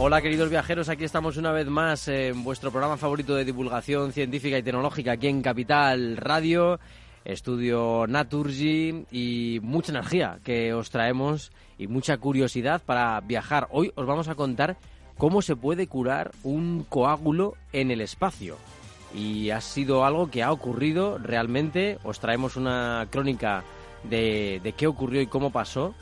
Hola queridos viajeros, aquí estamos una vez más en vuestro programa favorito de divulgación científica y tecnológica aquí en Capital Radio, estudio Naturgy y mucha energía que os traemos y mucha curiosidad para viajar. Hoy os vamos a contar cómo se puede curar un coágulo en el espacio. Y ha sido algo que ha ocurrido realmente. Os traemos una crónica de, de qué ocurrió y cómo pasó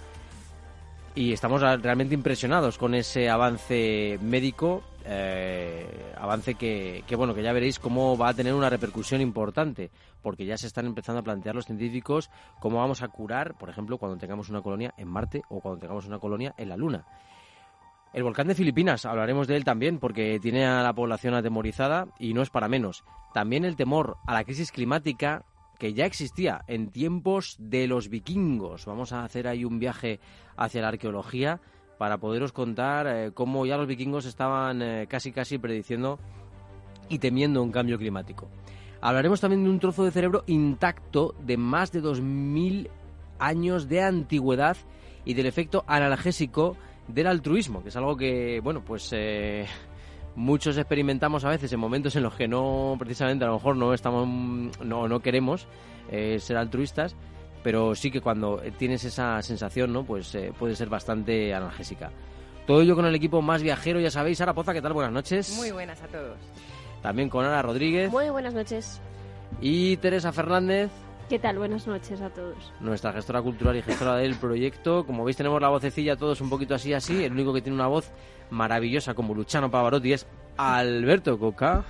y estamos realmente impresionados con ese avance médico, eh, avance que, que, bueno, que ya veréis cómo va a tener una repercusión importante, porque ya se están empezando a plantear los científicos cómo vamos a curar, por ejemplo, cuando tengamos una colonia en Marte o cuando tengamos una colonia en la Luna. El volcán de Filipinas, hablaremos de él también porque tiene a la población atemorizada y no es para menos. También el temor a la crisis climática que ya existía en tiempos de los vikingos. Vamos a hacer ahí un viaje hacia la arqueología para poderos contar eh, cómo ya los vikingos estaban eh, casi casi prediciendo y temiendo un cambio climático. Hablaremos también de un trozo de cerebro intacto de más de 2.000 años de antigüedad y del efecto analgésico del altruismo, que es algo que, bueno, pues eh, muchos experimentamos a veces en momentos en los que no, precisamente a lo mejor no estamos, no, no queremos eh, ser altruistas, pero sí que cuando tienes esa sensación, ¿no? Pues eh, puede ser bastante analgésica. Todo ello con el equipo más viajero, ya sabéis. Sara Poza, ¿qué tal? Buenas noches. Muy buenas a todos. También con Ana Rodríguez. Muy buenas noches. Y Teresa Fernández. ¿Qué tal? Buenas noches a todos. Nuestra gestora cultural y gestora del proyecto. Como veis, tenemos la vocecilla todos un poquito así, así. El único que tiene una voz maravillosa como Luciano Pavarotti es Alberto Coca,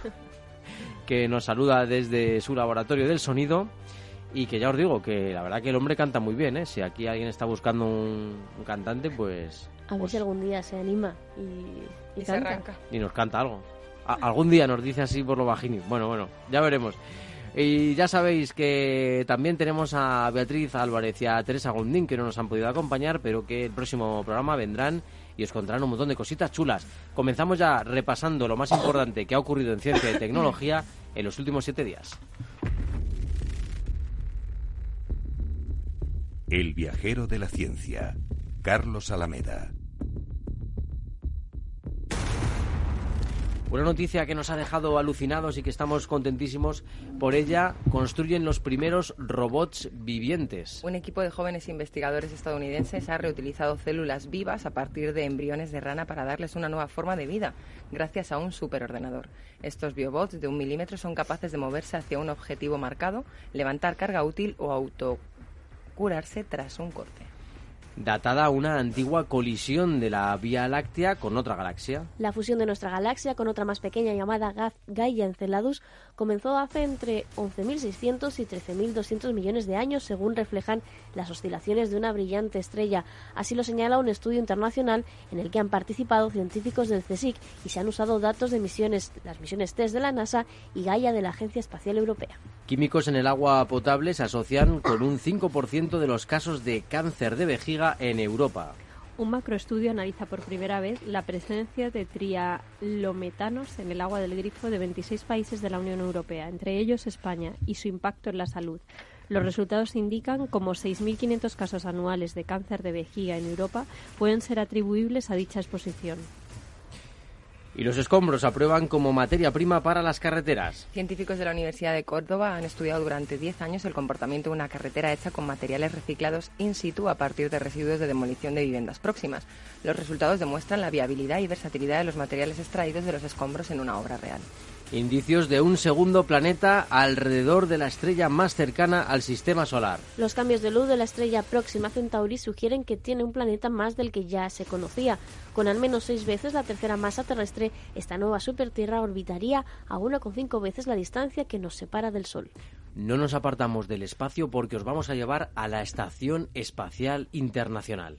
que nos saluda desde su laboratorio del sonido. Y que ya os digo que la verdad que el hombre canta muy bien, ¿eh? Si aquí alguien está buscando un, cantante, pues... A ver pues si algún día se anima y, y, se arranca. Y nos canta algo. algún día nos dice así por lo bajini. Bueno, bueno, ya veremos. Y ya sabéis que también tenemos a Beatriz Álvarez y a Teresa Gondín que no nos han podido acompañar, pero que el próximo programa vendrán y os contarán un montón de cositas chulas. Comenzamos ya repasando lo más importante que ha ocurrido en ciencia y tecnología en los últimos siete días. El viajero de la ciencia, Carlos Alameda. Una noticia que nos ha dejado alucinados y que estamos contentísimos por ella, construyen los primeros robots vivientes. Un equipo de jóvenes investigadores estadounidenses ha reutilizado células vivas a partir de embriones de rana para darles una nueva forma de vida, gracias a un superordenador. Estos biobots de un milímetro son capaces de moverse hacia un objetivo marcado, levantar carga útil o autocurarse tras un corte datada una antigua colisión de la Vía Láctea con otra galaxia. La fusión de nuestra galaxia con otra más pequeña llamada Gaia Enceladus comenzó hace entre 11.600 y 13.200 millones de años, según reflejan las oscilaciones de una brillante estrella. Así lo señala un estudio internacional en el que han participado científicos del CSIC y se han usado datos de misiones, las misiones TESS de la NASA y Gaia de la Agencia Espacial Europea. Químicos en el agua potable se asocian con un 5% de los casos de cáncer de vejiga en Europa. Un macroestudio analiza por primera vez la presencia de trialometanos en el agua del grifo de 26 países de la Unión Europea, entre ellos España, y su impacto en la salud. Los resultados indican como 6.500 casos anuales de cáncer de vejiga en Europa pueden ser atribuibles a dicha exposición. Y los escombros aprueban como materia prima para las carreteras. Científicos de la Universidad de Córdoba han estudiado durante 10 años el comportamiento de una carretera hecha con materiales reciclados in situ a partir de residuos de demolición de viviendas próximas. Los resultados demuestran la viabilidad y versatilidad de los materiales extraídos de los escombros en una obra real. Indicios de un segundo planeta alrededor de la estrella más cercana al sistema solar. Los cambios de luz de la estrella próxima Centauri sugieren que tiene un planeta más del que ya se conocía. Con al menos seis veces la tercera masa terrestre, esta nueva supertierra orbitaría a 1,5 veces la distancia que nos separa del Sol. No nos apartamos del espacio porque os vamos a llevar a la Estación Espacial Internacional.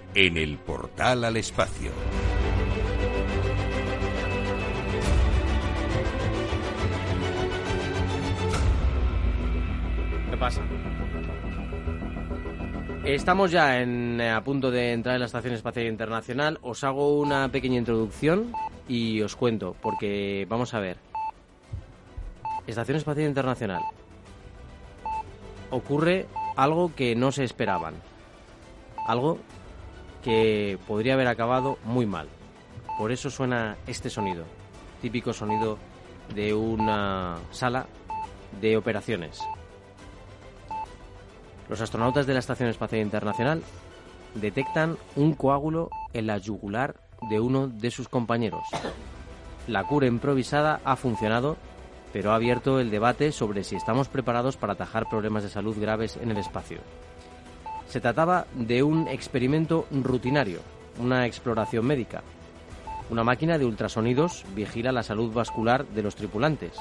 en el portal al espacio. ¿Qué pasa? Estamos ya en, eh, a punto de entrar en la Estación Espacial Internacional. Os hago una pequeña introducción y os cuento, porque vamos a ver. Estación Espacial Internacional. Ocurre algo que no se esperaban. Algo que podría haber acabado muy mal. Por eso suena este sonido, típico sonido de una sala de operaciones. Los astronautas de la Estación Espacial Internacional detectan un coágulo en la yugular de uno de sus compañeros. La cura improvisada ha funcionado, pero ha abierto el debate sobre si estamos preparados para atajar problemas de salud graves en el espacio. Se trataba de un experimento rutinario, una exploración médica. Una máquina de ultrasonidos vigila la salud vascular de los tripulantes.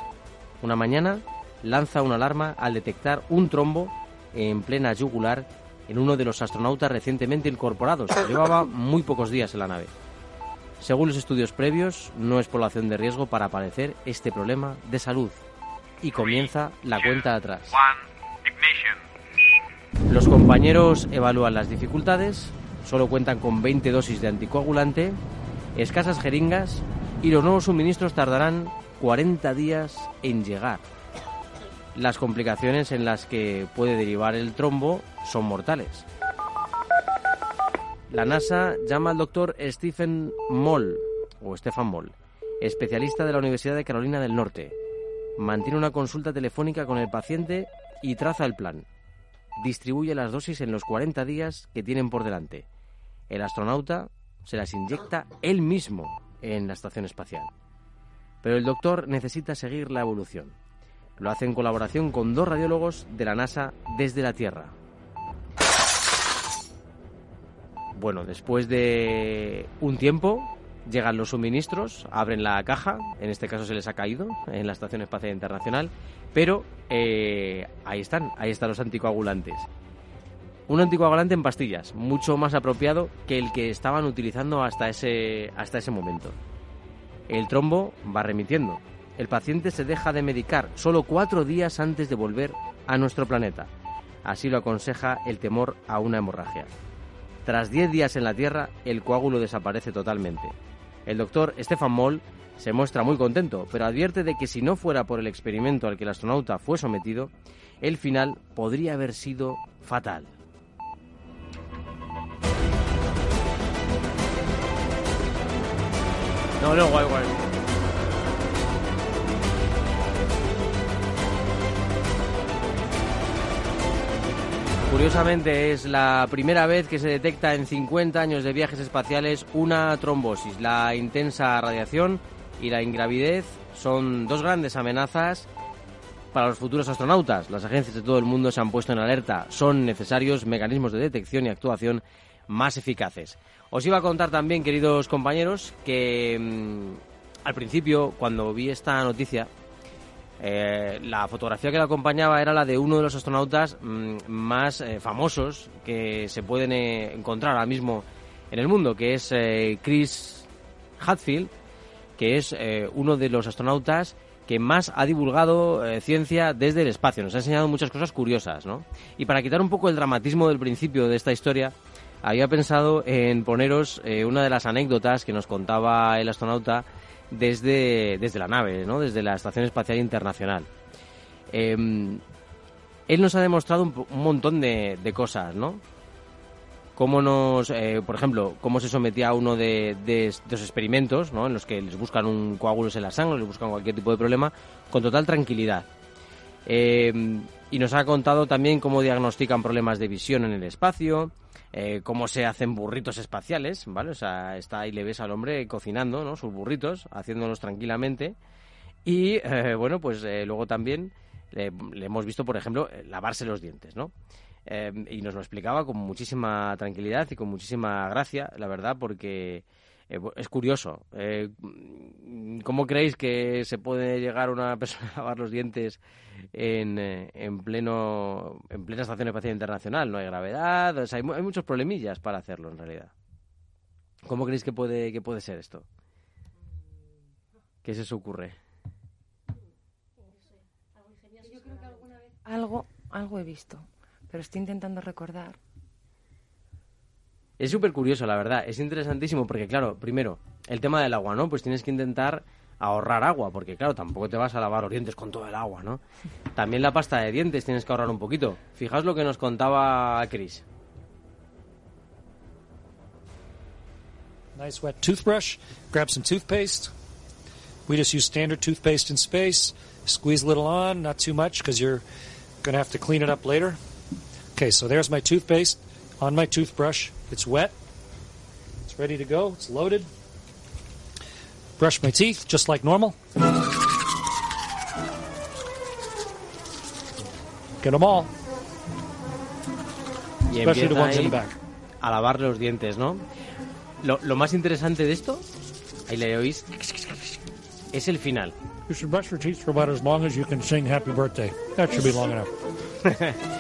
Una mañana lanza una alarma al detectar un trombo en plena yugular en uno de los astronautas recientemente incorporados. Llevaba muy pocos días en la nave. Según los estudios previos, no es población de riesgo para aparecer este problema de salud. Y comienza la cuenta atrás. Los compañeros evalúan las dificultades, solo cuentan con 20 dosis de anticoagulante, escasas jeringas y los nuevos suministros tardarán 40 días en llegar. Las complicaciones en las que puede derivar el trombo son mortales. La NASA llama al doctor Stephen Moll, o Stefan Moll, especialista de la Universidad de Carolina del Norte. Mantiene una consulta telefónica con el paciente y traza el plan distribuye las dosis en los 40 días que tienen por delante. El astronauta se las inyecta él mismo en la estación espacial. Pero el doctor necesita seguir la evolución. Lo hace en colaboración con dos radiólogos de la NASA desde la Tierra. Bueno, después de un tiempo, llegan los suministros, abren la caja, en este caso se les ha caído en la Estación Espacial Internacional, pero eh, ahí están, ahí están los anticoagulantes. Un anticoagulante en pastillas, mucho más apropiado que el que estaban utilizando hasta ese, hasta ese momento. El trombo va remitiendo. El paciente se deja de medicar solo cuatro días antes de volver a nuestro planeta. Así lo aconseja el temor a una hemorragia. Tras diez días en la Tierra, el coágulo desaparece totalmente. El doctor Stefan Moll se muestra muy contento, pero advierte de que si no fuera por el experimento al que el astronauta fue sometido, el final podría haber sido fatal. No, no, guay, guay. Curiosamente es la primera vez que se detecta en 50 años de viajes espaciales una trombosis. La intensa radiación y la ingravidez son dos grandes amenazas para los futuros astronautas. Las agencias de todo el mundo se han puesto en alerta. Son necesarios mecanismos de detección y actuación más eficaces. Os iba a contar también, queridos compañeros, que mm, al principio, cuando vi esta noticia, eh, la fotografía que la acompañaba era la de uno de los astronautas mm, más eh, famosos que se pueden eh, encontrar ahora mismo en el mundo, que es Chris Hadfield, que es uno de los astronautas que más ha divulgado ciencia desde el espacio. Nos ha enseñado muchas cosas curiosas, ¿no? Y para quitar un poco el dramatismo del principio de esta historia, había pensado en poneros una de las anécdotas que nos contaba el astronauta desde, desde la nave, ¿no? Desde la Estación Espacial Internacional. Em, él nos ha demostrado un, un montón de, cosas, ¿no? cómo nos, eh, por ejemplo, cómo se sometía a uno de, de estos experimentos, ¿no? En los que les buscan un coágulos en la sangre, les buscan cualquier tipo de problema, con total tranquilidad. Eh, y nos ha contado también cómo diagnostican problemas de visión en el espacio, eh, cómo se hacen burritos espaciales, ¿vale? O sea, está ahí le ves al hombre cocinando, ¿no? Sus burritos, haciéndolos tranquilamente. Y, eh, bueno, pues eh, luego también le, le hemos visto, por ejemplo, eh, lavarse los dientes, ¿no? Eh, y nos lo explicaba con muchísima tranquilidad y con muchísima gracia, la verdad, porque eh, es curioso. Eh, ¿Cómo creéis que se puede llegar una persona a lavar los dientes en, eh, en pleno en plena estación espacial internacional? No hay gravedad, o sea, hay, hay muchos problemillas para hacerlo en realidad. ¿Cómo creéis que puede que puede ser esto? ¿Qué se os ocurre? Algo, algo he visto, pero estoy intentando recordar. Es súper curioso, la verdad. Es interesantísimo porque, claro, primero, el tema del agua, ¿no? Pues tienes que intentar ahorrar agua, porque, claro, tampoco te vas a lavar los dientes con todo el agua, ¿no? También la pasta de dientes tienes que ahorrar un poquito. Fijaos lo que nos contaba Chris. Nice wet toothbrush. Grab some toothpaste. We just use standard toothpaste in space. Squeeze a little on, not too much because you're going to have to clean it up later. Okay, so there's my toothpaste on my toothbrush. It's wet. It's ready to go. It's loaded. Brush my teeth just like normal. Get them all, Y especially the ones in the back. a lavar los dientes, ¿no? Lo, lo más interesante de esto, ahí le oís, es el final. You should brush your teeth for about as long as you can sing Happy Birthday. That should be long enough.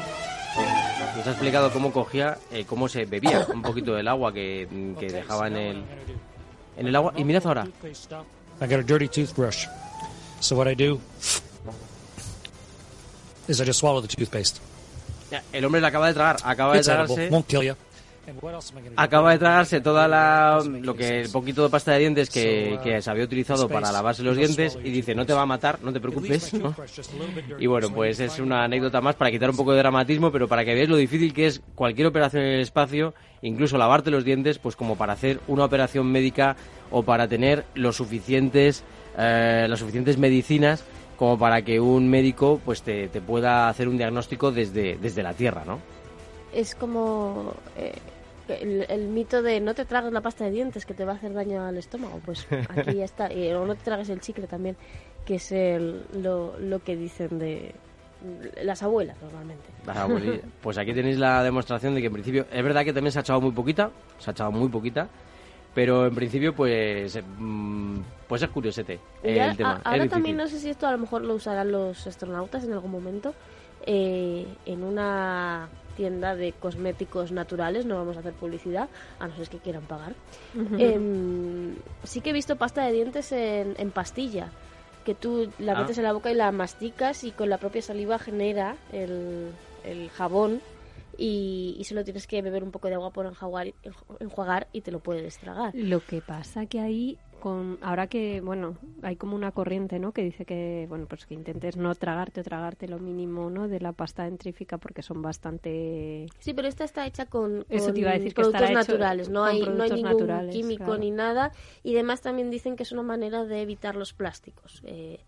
Nos ha explicado cómo cogía, eh, cómo se bebía un poquito del agua que, que dejaba en el, en el agua. Y mirad ahora, I got a dirty toothbrush. So what I do is I just swallow the toothpaste. el hombre le acaba de tragar, acaba de It's edible. tragarse... Won't kill you. Acaba de tragarse toda la lo que el poquito de pasta de dientes que, que se había utilizado para lavarse los dientes y dice no te va a matar, no te preocupes, ¿no? Y bueno, pues es una anécdota más para quitar un poco de dramatismo, pero para que veáis lo difícil que es cualquier operación en el espacio, incluso lavarte los dientes, pues como para hacer una operación médica o para tener los suficientes, eh, las suficientes medicinas como para que un médico pues te, te pueda hacer un diagnóstico desde, desde la Tierra, ¿no? Es como eh, el, el mito de no te tragues la pasta de dientes que te va a hacer daño al estómago. Pues aquí ya está. Y, o no te tragues el chicle también, que es el- lo, lo que dicen de las abuelas normalmente. Las abuelillas. Pues aquí tenéis la demostración de que en principio, es verdad que también se ha echado muy poquita, se ha echado muy poquita, pero en principio pues mm, pues es curiosete ya- el tema. a- ahora también no sé si esto a lo mejor lo usarán los astronautas en algún momento eh, en una tienda de cosméticos naturales, no vamos a hacer publicidad, a no ser que quieran pagar. Em, sí que he visto pasta de dientes en, en pastilla, que tú la Ah. metes en la boca y la masticas y con la propia saliva genera el, el jabón y, y solo tienes que beber un poco de agua por enjuagar, y- enjuagar y te lo puedes tragar. Lo que pasa que ahí, con, ahora que, bueno, hay como una corriente, ¿no? Que dice que, bueno, pues que intentes no tragarte o tragarte lo mínimo, ¿no? De la pasta dentrífica porque son bastante... Sí, pero esta está hecha con, Eso con te iba a decir, productos naturales, no hay, no hay ningún químico claro. ni nada. Y además también dicen que es una manera de evitar los plásticos. eh,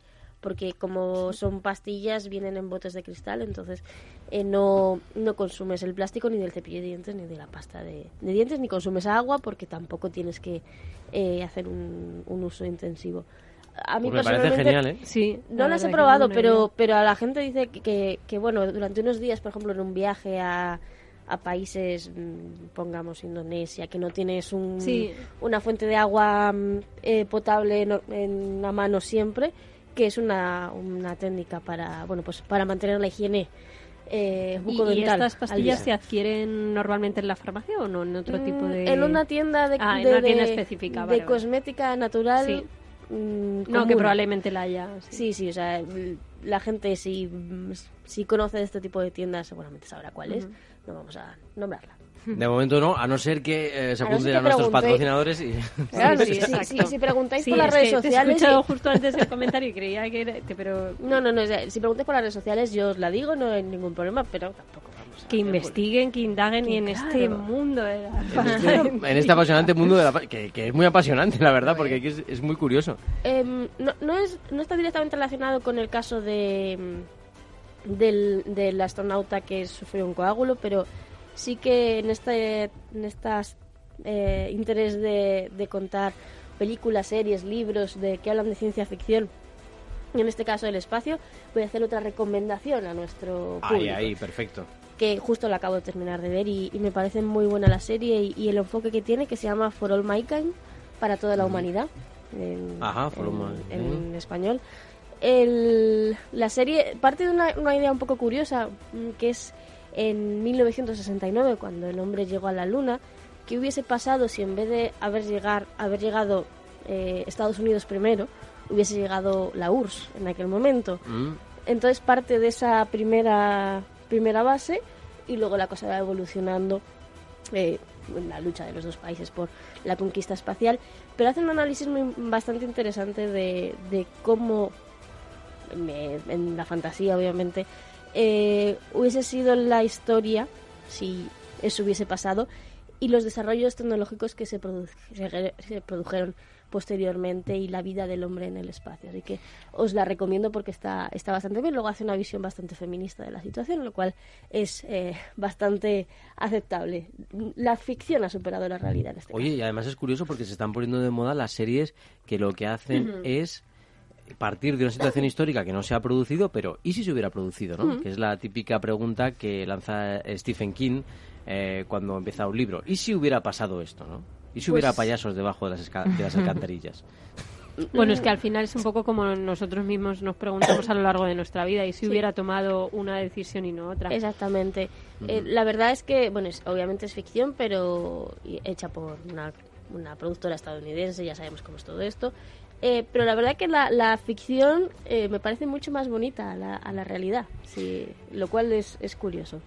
porque como son pastillas, vienen en botes de cristal, entonces eh, no, no consumes el plástico ni del cepillo de dientes ni de la pasta de, de dientes, ni consumes agua porque tampoco tienes que eh, hacer un, un uso intensivo. A mí Pues me parece personalmente genial, ¿eh? Sí. no la las he probado, pero, idea. pero a la gente dice que, que, que, bueno, durante unos días, por ejemplo, en un viaje a, a países, mm, pongamos Indonesia, que no tienes un, Sí. una fuente de agua mm, eh, potable en la mano siempre, que es una, una técnica para, bueno, pues para mantener la higiene eh, ¿Y, y bucodental estas pastillas se adquieren normalmente en la farmacia o no en otro tipo Mm, de...? En una tienda de, Ah, en de- una tienda de- específica, de vale, vale. cosmética natural Sí. mm, No, que probablemente la haya. sí. Sí, sí, o sea, la gente si, si conoce de este tipo de tiendas seguramente sabrá cuál es. No vamos a nombrarla. De momento no, a no ser que eh, se A no apunten a nuestros patrocinadores y... Claro, sí, sí, sí, si preguntáis Sí, por las es redes que Te he sociales... escuchado y- justo antes el comentario y creía que era. que- pero. No, no, no, si preguntáis por las redes sociales yo os la digo, no hay ningún problema, pero tampoco vamos a... Que investiguen, que indaguen y en este Claro. mundo de la en este apasionante mundo de la... Que, que es muy apasionante, la verdad, porque aquí es, es muy curioso. Em, no, no, es, no está directamente relacionado con el caso de mm, del, del astronauta que sufrió un coágulo, pero sí que en este en estas eh, interés de, de contar películas, series, libros de que hablan de ciencia ficción, y en este caso del espacio, voy a hacer otra recomendación a nuestro Ahí, público ahí, perfecto. que justo la acabo de terminar de ver y, y me parece muy buena la serie y, y el enfoque que tiene que se llama For All Mankind para toda la humanidad en, Ajá, For All en español. El- la serie parte de una, una idea un poco curiosa mm, que es en 1969 cuando el hombre llegó a la luna qué hubiese pasado si en vez de haber llegar haber llegado eh, Estados Unidos primero hubiese llegado la URSS en aquel momento Mm. entonces parte de esa primera, primera base y luego la cosa va evolucionando eh, en la lucha de los dos países por la conquista espacial. Pero hace un análisis muy, bastante interesante de, de cómo, me- en la fantasía obviamente, eh, hubiese sido la historia si eso hubiese pasado y los desarrollos tecnológicos que se, produ- se- se produjeron posteriormente y la vida del hombre en el espacio. Así que os la recomiendo porque está, está bastante bien. Luego hace una visión bastante feminista de la situación, lo cual es eh, bastante aceptable. La ficción ha superado la realidad en este Oye, y además es curioso porque se están poniendo de moda las series que lo que hacen es partir de una situación histórica que no se ha producido, pero ¿y si se hubiera producido? ¿no? Que es la típica pregunta que lanza Stephen King eh, cuando empieza un libro. ¿Y si hubiera pasado esto? ¿no? ¿Y si hubiera Pues- payasos debajo de las, de las alcantarillas? Bueno, es que al final es un poco como nosotros mismos nos preguntamos a lo largo de nuestra vida y si Sí. hubiera tomado una decisión y no otra. Exactamente. Eh, la verdad es que, bueno, es- obviamente es ficción, pero hecha por una, una productora estadounidense, ya sabemos cómo es todo esto. Eh, pero la verdad que la, la ficción eh, me parece mucho más bonita a la, a la realidad, sí, lo cual es, es curioso.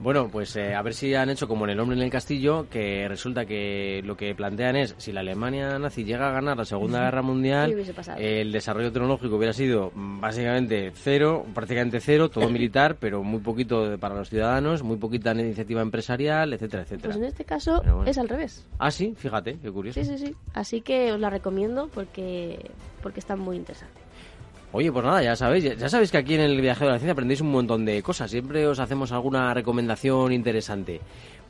Bueno, pues eh, a ver si han hecho como en El hombre en el castillo, que resulta que lo que plantean es, si la Alemania nazi llega a ganar la Segunda Guerra ¿Qué Mundial, el desarrollo tecnológico hubiera sido básicamente cero, prácticamente cero, todo militar, pero muy poquito para los ciudadanos, muy poquita iniciativa empresarial, etcétera, etcétera. Pues en este caso bueno. es al revés. Ah, sí, fíjate, qué curioso. Sí, sí, sí. Así que os la recomiendo porque, porque está muy interesante. Oye, pues nada, ya sabéis, ya, sabéis que aquí en el Viajero de la Ciencia aprendéis un montón de cosas. Siempre os hacemos alguna recomendación interesante.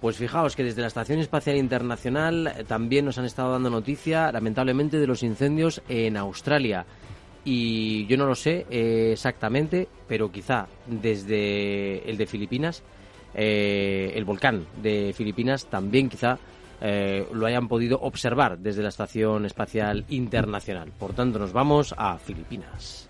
Pues fijaos que desde la Estación Espacial Internacional eh, también nos han estado dando noticia, lamentablemente, de los incendios en Australia. Y yo no lo sé eh, exactamente, pero quizá desde el de Filipinas, eh, el volcán de Filipinas también quizá eh, lo hayan podido observar desde la Estación Espacial Internacional. Por tanto, nos vamos a Filipinas.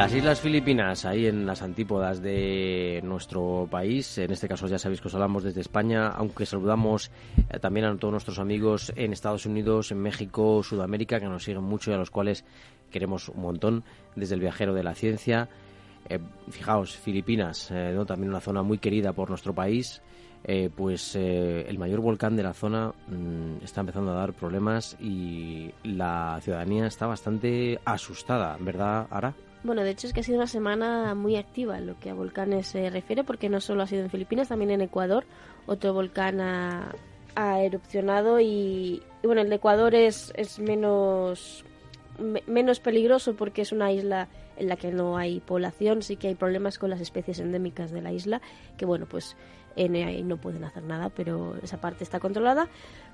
Las Islas Filipinas, ahí en las antípodas de nuestro país, en este caso ya sabéis que os hablamos desde España, aunque saludamos eh, también a todos nuestros amigos en Estados Unidos, en México, Sudamérica, que nos siguen mucho y a los cuales queremos un montón desde el viajero de la ciencia. Eh, fijaos, Filipinas, eh, también una zona muy querida por nuestro país, eh, pues el mayor volcán de la zona mm, está empezando a dar problemas y la ciudadanía está bastante asustada, ¿verdad, Ara? Bueno, de hecho es que ha sido una semana muy activa en lo que a volcanes se refiere, porque no solo ha sido en Filipinas, también en Ecuador. Otro volcán ha, erupcionado y, bueno, el de Ecuador es, es menos, me- menos peligroso porque es una isla en la que no hay población, sí que hay problemas con las especies endémicas de la isla, que bueno, pues en ahí no pueden hacer nada, pero esa parte está controlada.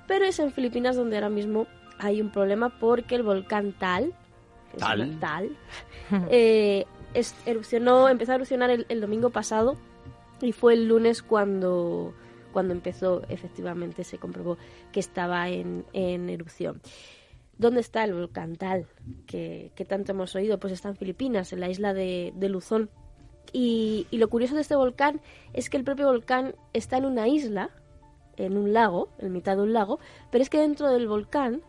Pero es en Filipinas donde ahora mismo hay un problema porque el volcán Tal, que se Tal. llama Tal eh, es- erupcionó, empezó a erupcionar el, el domingo pasado y fue el lunes cuando, cuando empezó, efectivamente se comprobó que estaba en, en erupción. ¿Dónde está el volcán Tal? Que, que tanto hemos oído, pues está en Filipinas, en la isla de, de Luzón. Y, y lo curioso de este volcán es que el propio volcán está en una isla, en un lago, en mitad de un lago, pero es que dentro del volcán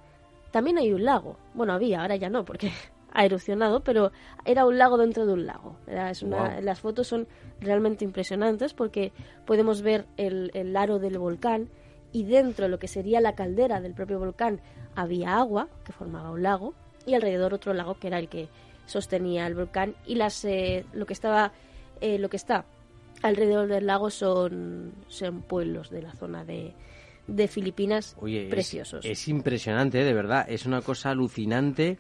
también hay un lago. Bueno, había, ahora ya no, porque ha erupcionado, pero era un lago dentro de un lago. Era- es una-. Las fotos son realmente impresionantes porque podemos ver el, el aro del volcán y dentro de lo que sería la caldera del propio volcán había agua que formaba un lago y alrededor otro lago que era el que sostenía el volcán y las eh, lo que estaba eh, lo que está alrededor del lago son, son pueblos de la zona de, de Filipinas Oye, preciosos. Es, impresionante, ¿eh? de verdad. Es una cosa alucinante.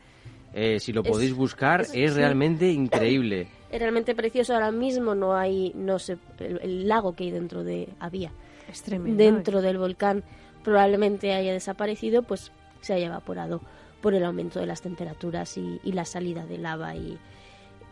Eh, si lo Es- podéis buscar, es- es, sí. realmente increíble. Es realmente precioso ahora mismo no hay no sé el, el lago que hay dentro de había Es tremendo. dentro del volcán probablemente haya desaparecido pues se haya evaporado por el aumento de las temperaturas y, y la salida de lava y,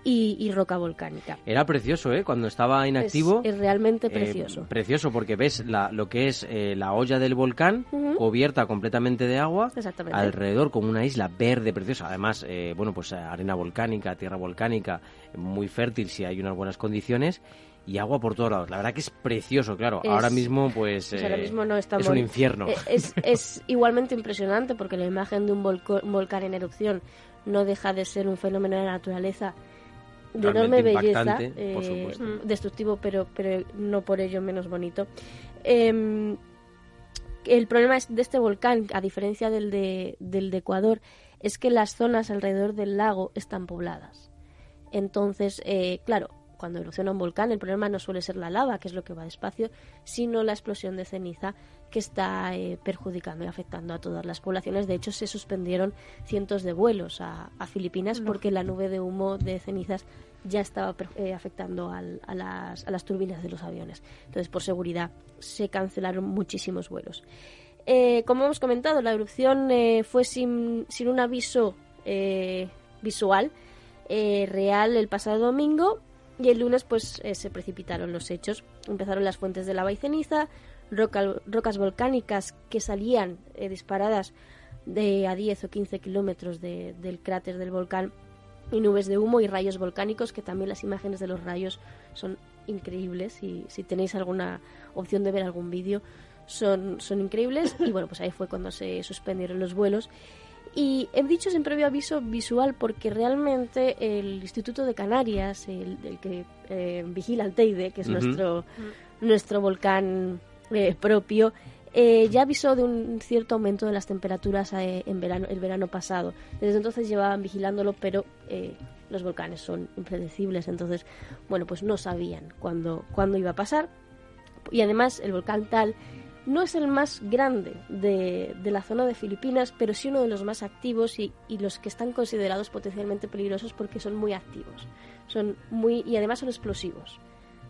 y, y roca volcánica Era precioso, ¿eh? Cuando estaba inactivo. es, es realmente eh, precioso precioso porque ves la, lo que es eh, la olla del volcán cubierta completamente de agua. Exactamente. Alrededor como una isla verde preciosa. Además, eh, bueno, pues eh, arena volcánica, tierra volcánica, muy fértil si hay unas buenas condiciones. Y agua por todos lados. La verdad que es precioso, claro. Es- ahora mismo, pues. Pues ahora eh, mismo no estamos es un infierno. Es, es igualmente impresionante porque la imagen de un volcán en erupción no deja de ser un fenómeno de la naturaleza de enorme belleza, eh, supuesto. destructivo, pero, pero no por ello menos bonito. Em, el problema es de este volcán, a diferencia del de, del de Ecuador, es que las zonas alrededor del lago están pobladas. Entonces, eh, claro, cuando erupciona un volcán, el problema no suele ser la lava, que es lo que va despacio, sino la explosión de ceniza que está eh, perjudicando y afectando a todas las poblaciones. De hecho, se suspendieron cientos de vuelos a, a Filipinas porque la nube de humo de cenizas ya estaba eh, afectando al- a, las, a las turbinas de los aviones. Entonces, por seguridad, se cancelaron muchísimos vuelos. Eh, como hemos comentado, la erupción eh, fue sin, sin un aviso eh, visual real el pasado domingo y el lunes pues eh, se precipitaron los hechos. Empezaron las fuentes de lava y ceniza, roca- rocas volcánicas que salían eh, disparadas de a 10 o 15 kilómetros de- del cráter del volcán y nubes de humo y rayos volcánicos, que también las imágenes de los rayos son increíbles. Y si tenéis alguna opción de ver algún vídeo son, son increíbles. Y bueno pues ahí fue cuando se suspendieron los vuelos y he dicho sin previo aviso visual porque realmente el Instituto de Canarias, el, el que eh, vigila el Teide, que es nuestro, nuestro volcán eh, propio, eh, ya avisó de un cierto aumento de las temperaturas eh, en verano, el verano pasado. Desde entonces llevaban vigilándolo, pero eh, los volcanes son impredecibles, entonces, bueno, pues no sabían cuándo, cuándo iba a pasar. Y además el volcán Tal no es el más grande de, de la zona de Filipinas, pero sí uno de los más activos y, y los que están considerados potencialmente peligrosos porque son muy activos. Son muy y además son explosivos.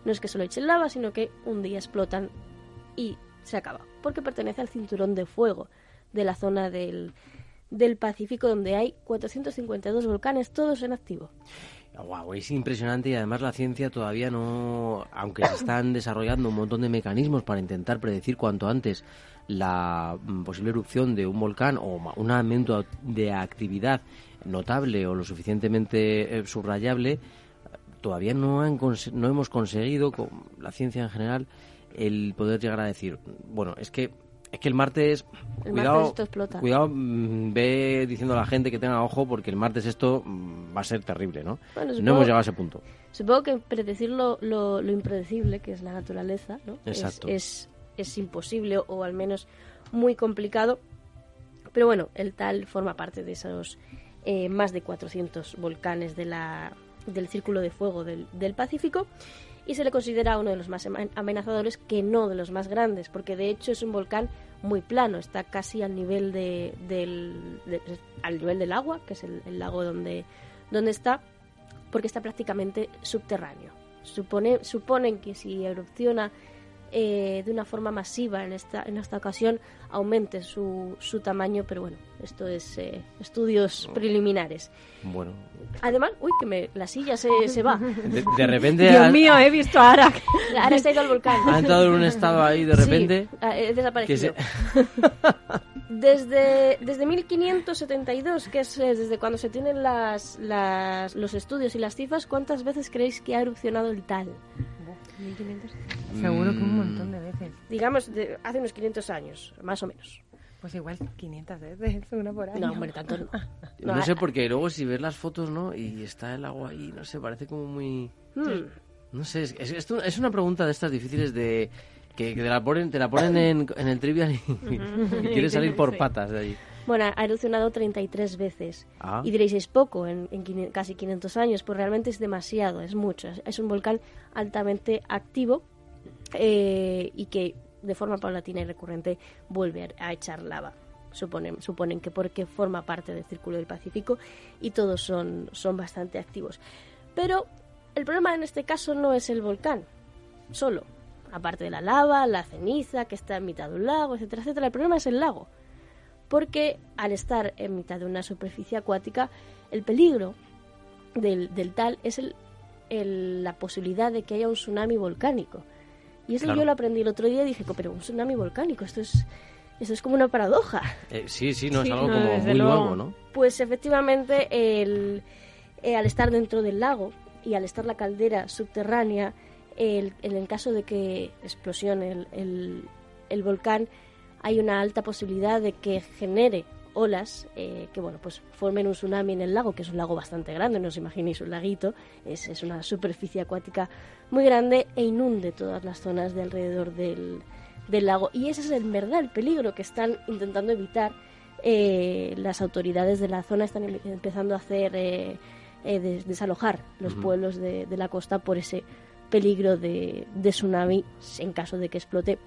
No es que solo echen lava, sino que un día explotan y se acaba, porque pertenece al cinturón de fuego de la zona del, del Pacífico donde hay 452 volcanes, todos en activo. Wow, es impresionante y además la ciencia todavía no, aunque se están desarrollando un montón de mecanismos para intentar predecir cuanto antes la mm, posible erupción de un volcán o un aumento de actividad notable o lo suficientemente eh, subrayable, todavía no, han no hemos conseguido, con la ciencia en general, el poder llegar a decir, bueno, es que es que el martes, El cuidado, martes esto explota. cuidado, mm, ve diciendo a la gente que tenga ojo porque el martes esto mm, va a ser terrible, ¿no? Bueno, no hemos llegado a ese punto. Supongo que predecir lo, lo, lo impredecible, que es la naturaleza, ¿no? Es- Exacto. Es, es, imposible o al menos muy complicado. Pero bueno, el tal forma parte de esos eh, más de 400 volcanes de la, del Círculo de Fuego del, del Pacífico y se le considera uno de los más amenazadores que no de los más grandes, porque de hecho es un volcán muy plano, está casi al nivel de, del, de- al nivel del agua, que es el, el lago donde, donde está, porque está prácticamente subterráneo. Supone, suponen que si erupciona eh, de una forma masiva en esta, en esta ocasión aumente su, su tamaño, pero bueno, esto es eh, estudios preliminares. Bueno, Además, uy, que me, la silla se, se va. de, de repente Dios mío, he visto a Ara. Ahora se ha ido al volcán. ha entrado en un estado ahí de repente Sí, ha- he que desaparecido. se... Desde, desde 1572, que es eh, desde cuando se tienen las, las, los estudios y las cifras, ¿cuántas veces creéis que ha erupcionado el tal? 1500. Seguro que un Mm. montón de veces. Digamos, de- hace unos 500 años, más o menos. Pues igual 500 veces, una por año. No, hombre, tanto no. No, No, sé porque luego si ves las fotos, ¿no? Y está el agua ahí, no sé, parece como muy... Hmm. No sé, es, es, es una pregunta de estas difíciles de... Que, que te la ponen, te la ponen en, en el trivial y, y quieres salir por Sí. patas de ahí. Bueno, ha erupcionado 33 veces. Ah. Y diréis, es poco en, casi 500 años. Pues realmente es demasiado, es mucho. Es, es un volcán altamente activo eh, y que de forma paulatina y recurrente vuelve a, a echar lava. Suponen, suponen que porque forma parte del Círculo del Pacífico y todos son, son bastante activos. Pero el problema en este caso no es el volcán solo. Aparte de la lava, la ceniza que está en mitad de un lago, etcétera, etcétera. El problema es el lago porque al estar en mitad de una superficie acuática, el peligro del, del tal es el, el- la posibilidad de que haya un tsunami volcánico. Y eso Claro. yo lo aprendí el otro día y dije, "Co, pero un tsunami volcánico, esto es, esto es como una paradoja. Eh, sí, sí, no, Sí, es algo no, como muy luego. nuevo, ¿no? Pues efectivamente, el, eh, al estar dentro del lago y al estar la caldera subterránea, el- en el caso de que explosione el, el- el volcán, hay una alta posibilidad de que genere olas eh, que bueno pues formen un tsunami en el lago que es un lago bastante grande no os imaginéis un laguito es, es una superficie acuática muy grande e inunde todas las zonas de alrededor del, del lago. Y ese es en verdad el peligro que están intentando evitar eh, las autoridades de la zona están em- empezando a hacer eh, des- desalojar los pueblos de, de la costa por ese peligro de, de tsunami en caso de que explote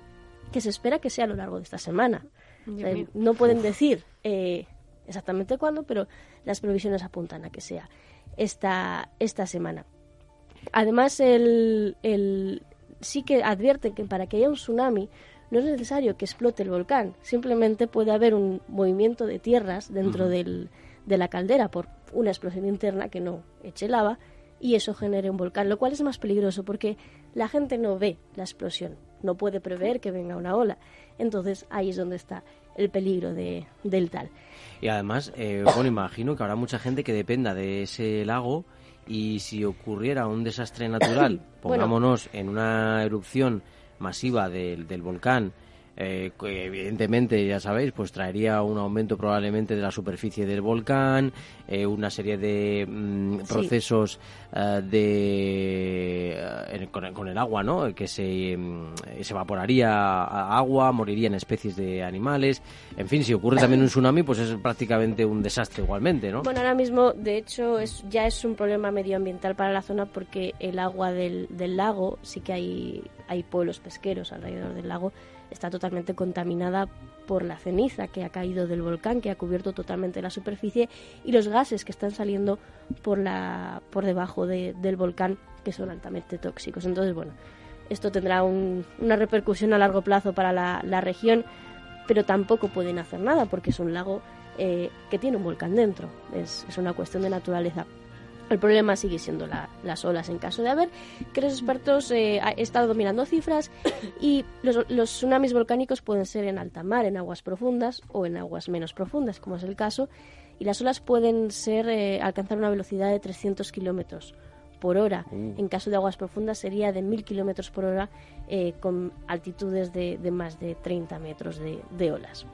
que se espera que sea a lo largo de esta semana. O Dios sea, mío. no pueden decir eh, exactamente cuándo, pero las previsiones apuntan a que sea esta, esta semana. Además, el, el- sí que advierten que para que haya un tsunami no es necesario que explote el volcán, simplemente puede haber un movimiento de tierras dentro del- de la caldera por una explosión interna que no eche lava y eso genere un volcán, lo cual es más peligroso porque la gente no ve la explosión, no puede prever que venga una ola. Entonces ahí es donde está el peligro de, del tal. Y además, eh, bueno, imagino que habrá mucha gente que dependa de ese lago y si ocurriera un desastre natural, Bueno. pongámonos en una erupción masiva del, del volcán, eh, que evidentemente, ya sabéis, pues traería un aumento probablemente de la superficie del volcán, eh, una serie de mm, Sí. procesos eh, de en- con, el- con el agua, ¿no? Que se, mm, se evaporaría agua, morirían especies de animales. En fin, si ocurre también un tsunami, pues es prácticamente un desastre igualmente, ¿no? Bueno, ahora mismo, de hecho, es, ya es un problema medioambiental para la zona porque el agua del, del lago, sí que hay, hay pueblos pesqueros alrededor del lago, está totalmente contaminada por la ceniza que ha caído del volcán, que ha cubierto totalmente la superficie, y los gases que están saliendo por, la, por debajo de- del volcán, que son altamente tóxicos. Entonces, bueno, esto tendrá un- una repercusión a largo plazo para la, la región, pero tampoco pueden hacer nada porque es un lago eh, que tiene un volcán dentro. Es, es una cuestión de naturaleza. El problema sigue siendo la- las olas en caso de haber, que los expertos eh, han estado mirando cifras y los, los tsunamis volcánicos pueden ser en alta mar, en aguas profundas o en aguas menos profundas, como es el caso, y las olas pueden ser eh, alcanzar una velocidad de 300 kilómetros por hora. Uh. En caso de aguas profundas sería de 1000 kilómetros por hora eh, con altitudes de, de más de 30 metros de, de olas.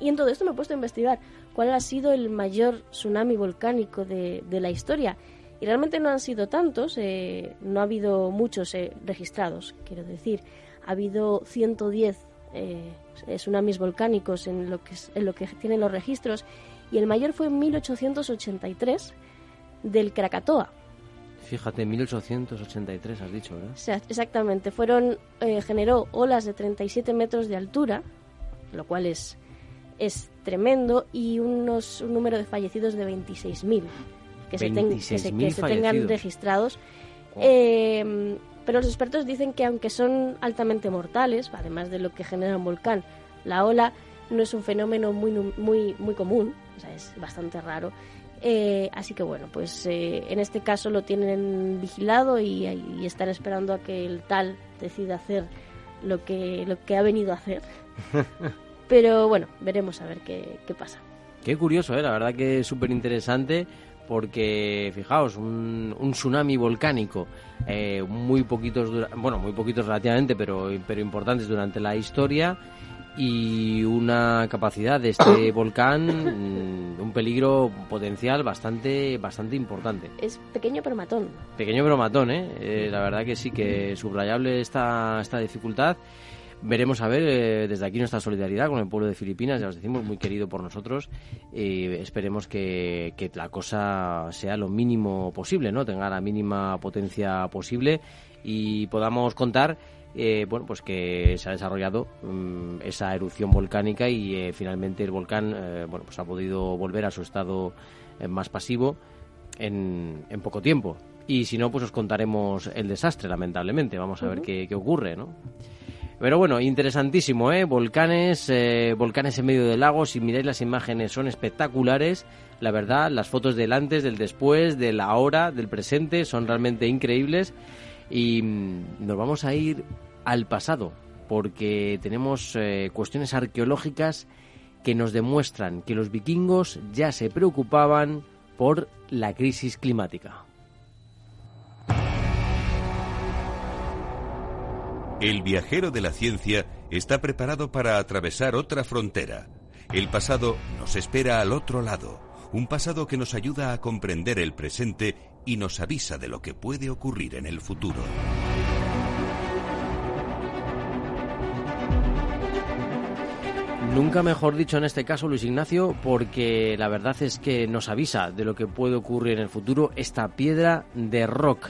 Y en todo esto me he puesto a investigar cuál ha sido el mayor tsunami volcánico de, de la historia. Y realmente no han sido tantos, eh, no ha habido muchos eh, registrados, quiero decir. Ha habido 110 eh, tsunamis volcánicos en lo, que, en lo que tienen los registros y el mayor fue en 1883 del Krakatoa. Fíjate, 1883 has dicho, ¿verdad? O sea, exactamente, fueron eh, generó olas de 37 metros de altura, lo cual es, es tremendo, y unos, un número de fallecidos de 26.000 que, se, ten- que, se, que 26.000 se tengan registrados. Eh, Pero los expertos dicen que aunque son altamente mortales, además de lo que genera un volcán, la ola no es un fenómeno muy, muy, muy común, o sea, es bastante raro. Eh, así que bueno, pues eh, en este caso lo tienen vigilado y, y, están esperando a que el tal decida hacer lo que, lo que ha venido a hacer. Pero bueno, veremos a ver qué, qué pasa. Qué curioso, ¿eh? la verdad que es súper interesante porque fijaos, un, un tsunami volcánico, eh, muy poquitos, bueno, muy poquitos relativamente, pero, pero importantes durante la historia y una capacidad de este volcán, mm, un peligro potencial bastante bastante importante. Es pequeño pero matón. Pequeño pero matón, ¿eh? ¿eh? la verdad que sí, que subrayable esta, esta dificultad. Veremos a ver eh, desde aquí nuestra solidaridad con el pueblo de Filipinas, ya os decimos, muy querido por nosotros. y esperemos que, que la cosa sea lo mínimo posible, ¿no? Tenga la mínima potencia posible y podamos contar eh, bueno, pues que se ha desarrollado mm, esa erupción volcánica y eh, finalmente el volcán eh, bueno, pues ha podido volver a su estado más pasivo en, en, poco tiempo. Y si no, pues os contaremos el desastre, lamentablemente. Vamos a ver qué, qué, ocurre, ¿no? Pero bueno, interesantísimo, ¿eh? Volcanes, volcanes en medio del lago. Si miráis las imágenes, son espectaculares. La verdad, las fotos del antes, del después, del ahora, del presente, son realmente increíbles. Y mm, nos vamos a ir al pasado, porque tenemos eh, cuestiones arqueológicas que nos demuestran que los vikingos ya se preocupaban por la crisis climática. El viajero de la ciencia está preparado para atravesar otra frontera. El pasado nos espera al otro lado, un pasado que nos ayuda a comprender el presente y nos avisa de lo que puede ocurrir en el futuro. Nunca mejor dicho en este caso, Luis Ignacio, porque la verdad es que nos avisa de lo que puede ocurrir en el futuro esta piedra de rock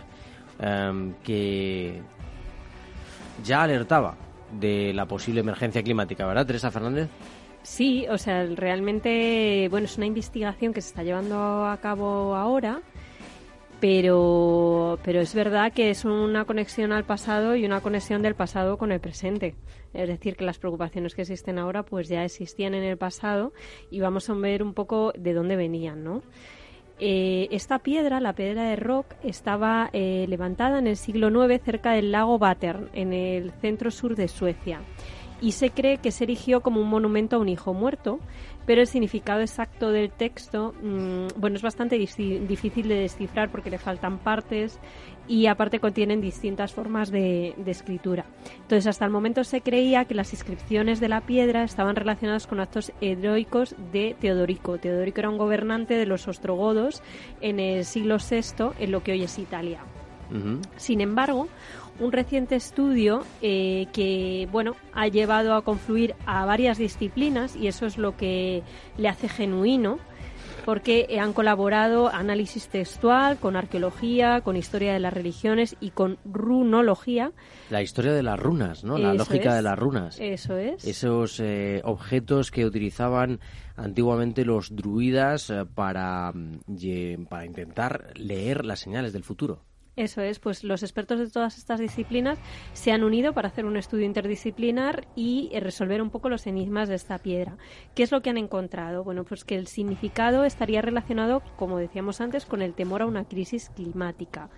em, que ya alertaba de la posible emergencia climática, ¿verdad, Teresa Fernández? Sí, o sea, realmente, bueno, es una investigación que se está llevando a cabo ahora pero, pero es verdad que es una conexión al pasado y una conexión del pasado con el presente. Es decir, que las preocupaciones que existen ahora pues ya existían en el pasado y vamos a ver un poco de dónde venían, ¿no? Eh, esta piedra, la piedra de Rock, estaba eh, levantada en el siglo IX cerca del lago Battern, en el centro sur de Suecia y se cree que se erigió como un monumento a un hijo muerto, pero el significado exacto del texto, mm, bueno, es bastante difícil de descifrar porque le faltan partes y aparte contienen distintas formas de, escritura. Entonces, hasta el momento se creía que las inscripciones de la piedra estaban relacionadas con actos heroicos de Teodorico. Teodorico era un gobernante de los ostrogodos en el siglo VI, en lo que hoy es Italia. Sin embargo, un reciente estudio eh, que bueno ha llevado a confluir a varias disciplinas y eso es lo que le hace genuino porque han colaborado análisis textual con arqueología, con historia de las religiones y con runología. La historia de las runas, ¿no? La lógica de las runas. Eso es. Esos eh, objetos que utilizaban antiguamente los druidas eh, para, mm, para intentar leer las señales del futuro. Eso es, pues los expertos de todas estas disciplinas se han unido para hacer un estudio interdisciplinar y eh, resolver un poco los enigmas de esta piedra. ¿Qué es lo que han encontrado? Bueno, pues que el significado estaría relacionado, como decíamos antes, con el temor a una crisis climática.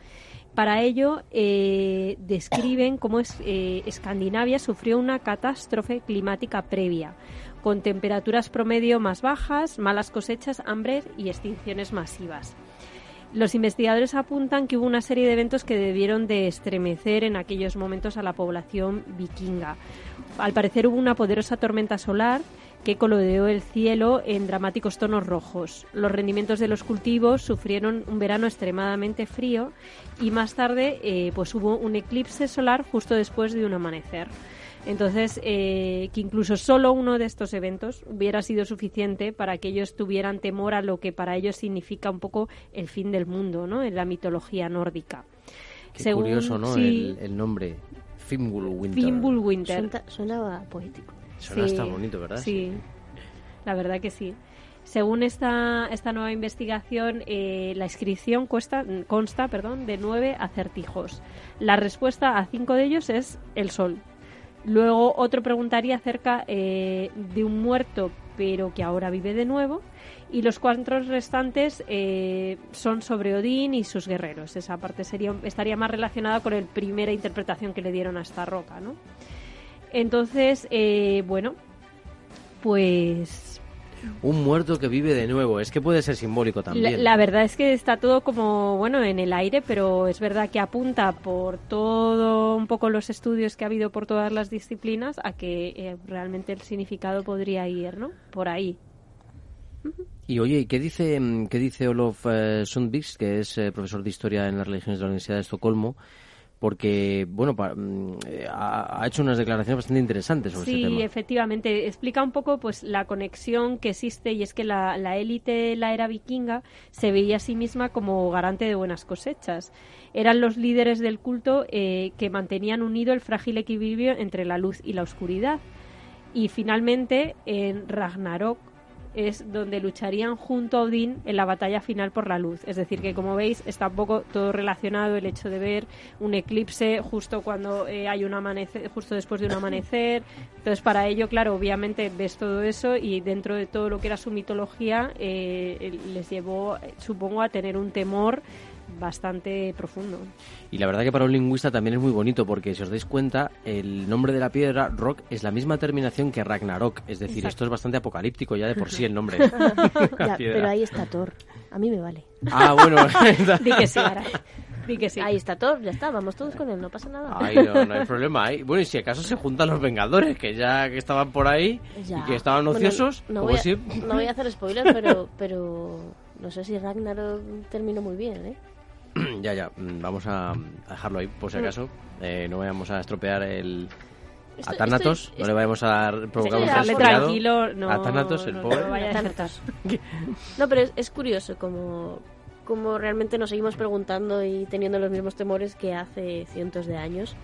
Para ello, eh, describen cómo eh, Escandinavia sufrió una catástrofe climática previa, con temperaturas promedio más bajas, malas cosechas, hambre y extinciones masivas. Los investigadores apuntan que hubo una serie de eventos que debieron de estremecer en aquellos momentos a la población vikinga. Al parecer hubo una poderosa tormenta solar que coloreó el cielo en dramáticos tonos rojos. Los rendimientos de los cultivos sufrieron un verano extremadamente frío y más tarde eh, pues hubo un eclipse solar justo después de un amanecer. Entonces, eh, que incluso solo uno de estos eventos hubiera sido suficiente para que ellos tuvieran temor a lo que para ellos significa un poco el fin del mundo, ¿no? En la mitología nórdica. Qué curioso, ¿no? el, nombre. Fimbulwinter. Fimbulwinter. Suena, poético. Suena hasta bonito, ¿verdad? Sí, la verdad que sí. Según esta, esta nueva investigación, eh, la inscripción cuesta, consta perdón, de nueve acertijos. La respuesta a cinco de ellos es el sol. Luego otro preguntaría acerca eh, de un muerto, pero que ahora vive de nuevo. Y los cuatro restantes eh, son sobre Odín y sus guerreros. Esa parte estaría más relacionada con la primera interpretación que le dieron a esta roca, ¿no? Entonces, bueno, pues un muerto que vive de nuevo. Es que puede ser simbólico también. La, verdad es que está todo como, bueno, en el aire, pero es verdad que apunta por todo un poco los estudios que ha habido por todas las disciplinas a que eh, realmente el significado podría ir, ¿no? Por ahí. Y oye, ¿qué dice, qué dice Olof eh, que es eh, profesor de historia en las religiones de la Universidad de Estocolmo? Porque bueno mm, ha, hecho unas declaraciones bastante interesantes sobre sí, este tema. Sí, efectivamente. Explica un poco pues la conexión que existe y es que la, élite la era vikinga se veía a sí misma como garante de buenas cosechas. Eran los líderes del culto eh, que mantenían unido el frágil equilibrio entre la luz y la oscuridad. Y finalmente, en Ragnarok, es donde lucharían junto a Odín en la batalla final por la luz. Es decir, que como veis está un poco todo relacionado el hecho de ver un eclipse justo cuando eh, hay un amanecer, justo después de un amanecer. Entonces, para ello, claro, obviamente ves todo eso y dentro de todo lo que era su mitología eh, les llevó, supongo, a tener un temor bastante profundo. Y la verdad que para un lingüista también es muy bonito porque si os dais cuenta, el nombre de la piedra, rock, es la misma terminación que Ragnarok. Es decir, esto es bastante apocalíptico ya de por sí el nombre. pero ahí está Thor. A mí me vale. Ah, bueno. Di que sí, ahora. Di que sí. Ahí está Thor, ya está, vamos todos con él, no pasa nada. Ay, no, no hay problema. Ahí. Bueno, y si acaso se juntan los Vengadores, que ya que estaban por ahí y que estaban ociosos, no, voy a, no voy a hacer spoilers, pero, pero no sé si Ragnarok terminó muy bien, ¿eh? ya, ya, mm, vamos a dejarlo ahí por si acaso. Eh, no vayamos a estropear el, a Thanatos, no le vayamos a provocar un tranquilo, no, a Thanatos, el pobre. No, pero es, curioso como, como realmente nos seguimos preguntando y teniendo los mismos temores que hace cientos de años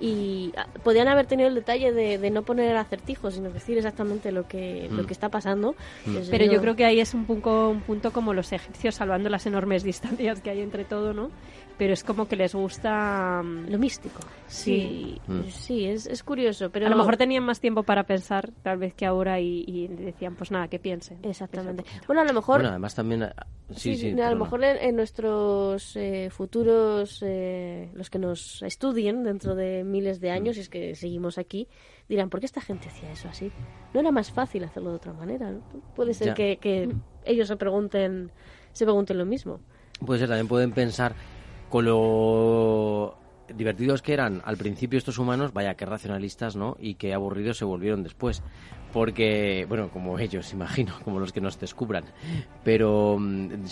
y ah, podían haber tenido el detalle de, no poner acertijos, sino decir exactamente lo que, lo mm. que está pasando. Mm. Pero yo creo que ahí es un punto, un punto como los egipcios, salvando las enormes distancias que hay entre todo, ¿no? Pero es como que les gusta mm, lo místico. Sí, sí, mm. es, es, curioso. Pero a lo mejor tenían más tiempo para pensar, tal vez que ahora, y, decían, pues nada, que piensen. Exactamente. Bueno, a lo mejor. Bueno, además también. Ah, sí, sí. a lo mejor en, nuestros eh, futuros, eh, los que nos estudien dentro de miles de años, mm. y es que seguimos aquí, dirán, ¿por qué esta gente hacía eso así? No era más fácil hacerlo de otra manera. Puede ser que, que ellos se pregunten, se pregunten lo mismo. Puede ser, también pueden pensar con lo divertidos que eran al principio estos humanos, vaya que racionalistas, ¿no? Y qué aburridos se volvieron después. Porque, bueno, como ellos, imagino, como los que nos descubran. Pero mm,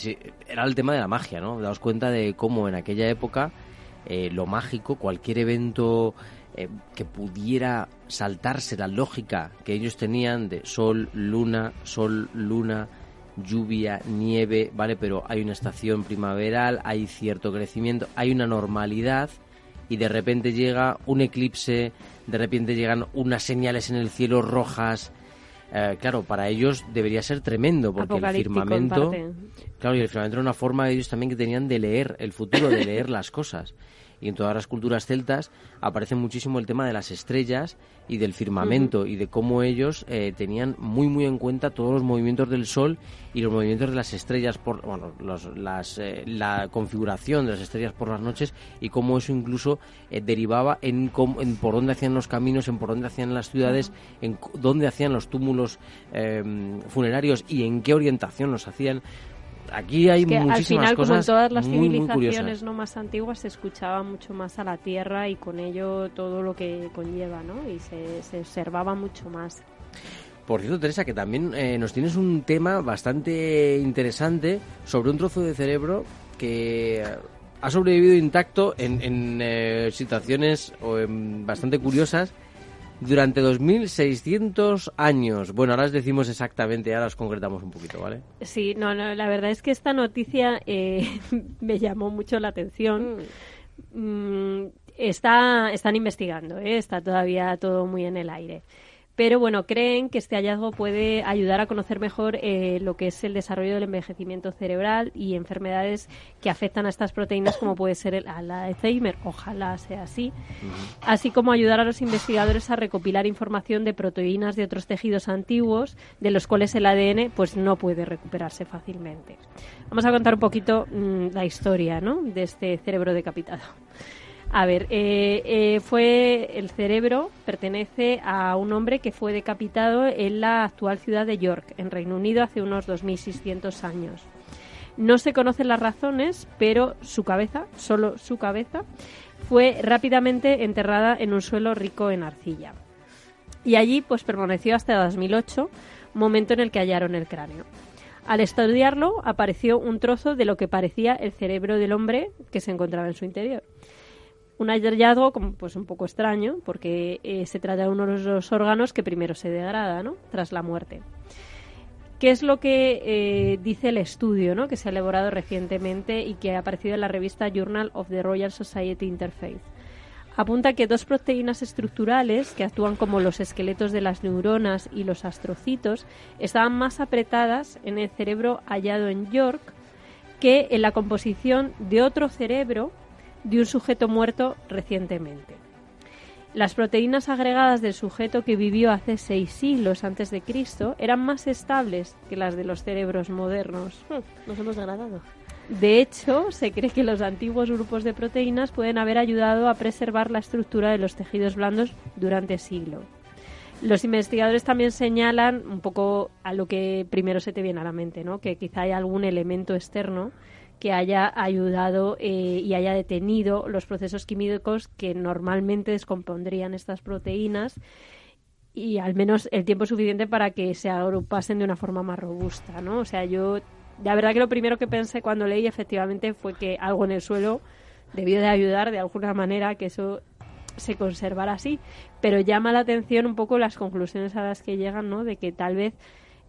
era el tema de la magia, ¿no? Daos cuenta de cómo en aquella época eh, lo mágico, cualquier evento eh, que pudiera saltarse la lógica que ellos tenían de sol, luna, sol, luna, lluvia, nieve, ¿vale? Pero hay una estación primaveral, hay cierto crecimiento, hay una normalidad y de repente llega un eclipse, de repente llegan unas señales en el cielo rojas. Eh, claro, para ellos debería ser tremendo porque el firmamento, claro, y el firmamento era una forma de ellos también que tenían de leer el futuro, de leer las cosas y en todas las culturas celtas aparece muchísimo el tema de las estrellas y del firmamento y de cómo ellos eh, tenían muy muy en cuenta todos los movimientos del sol y los movimientos de las estrellas por bueno las, eh, la configuración de las estrellas por las noches y cómo eso incluso eh, derivaba en, en, por dónde hacían los caminos en por dónde hacían las ciudades en dónde hacían los túmulos funerarios y en qué orientación los hacían aquí hay muchísimas al final, cosas como en todas las civilizaciones no más antiguas se escuchaba mucho más a la tierra y con ello todo lo que conlleva no y se, observaba mucho más. Por cierto, Teresa, que también eh, nos tienes un tema bastante interesante sobre un trozo de cerebro que ha sobrevivido intacto en, eh, situaciones bastante curiosas durante 2.600 años. Bueno, ahora os decimos exactamente, ahora os concretamos un poquito, ¿vale? Sí, no, no la verdad es que esta noticia eh, me llamó mucho la atención. Mm, está, están investigando, ¿eh? está todavía todo muy en el aire. Pero bueno, creen que este hallazgo puede ayudar a conocer mejor eh, lo que es el desarrollo del envejecimiento cerebral y enfermedades que afectan a estas proteínas, como puede ser el, Alzheimer. Ojalá sea así. Así como ayudar a los investigadores a recopilar información de proteínas de otros tejidos antiguos, de los cuales el ADN pues no puede recuperarse fácilmente. Vamos a contar un poquito mm, la historia ¿no? de este cerebro decapitado. A ver, eh, eh, fue el cerebro pertenece a un hombre que fue decapitado en la actual ciudad de York, en Reino Unido, hace unos 2.600 años. No se conocen las razones, pero su cabeza, solo su cabeza, fue rápidamente enterrada en un suelo rico en arcilla. Y allí pues permaneció hasta 2008, momento en el que hallaron el cráneo. Al estudiarlo apareció un trozo de lo que parecía el cerebro del hombre que se encontraba en su interior. Un hallazgo como, pues un poco extraño, porque eh, se trata de uno de los órganos que primero se degrada ¿no? tras la muerte. ¿Qué es lo que eh, dice el estudio ¿no? que se ha elaborado recientemente y que ha aparecido en la revista Journal of the Royal Society Interfaith? Apunta que dos proteínas estructurales que actúan como los esqueletos de las neuronas y los astrocitos estaban más apretadas en el cerebro hallado en York que en la composición de otro cerebro de un sujeto muerto recientemente. Las proteínas agregadas del sujeto que vivió hace seis siglos antes de Cristo eran más estables que las de los cerebros modernos. Hmm, nos hemos degradado. De hecho, se cree que los antiguos grupos de proteínas pueden haber ayudado a preservar la estructura de los tejidos blandos durante siglos. Los investigadores también señalan un poco a lo que primero se te viene a la mente, ¿no? que quizá hay algún elemento externo que haya ayudado eh, y haya detenido los procesos químicos que normalmente descompondrían estas proteínas y al menos el tiempo suficiente para que se agrupasen de una forma más robusta, ¿no? O sea, yo la verdad que lo primero que pensé cuando leí efectivamente fue que algo en el suelo debió de ayudar de alguna manera que eso se conservara así, pero llama la atención un poco las conclusiones a las que llegan, ¿no? De que tal vez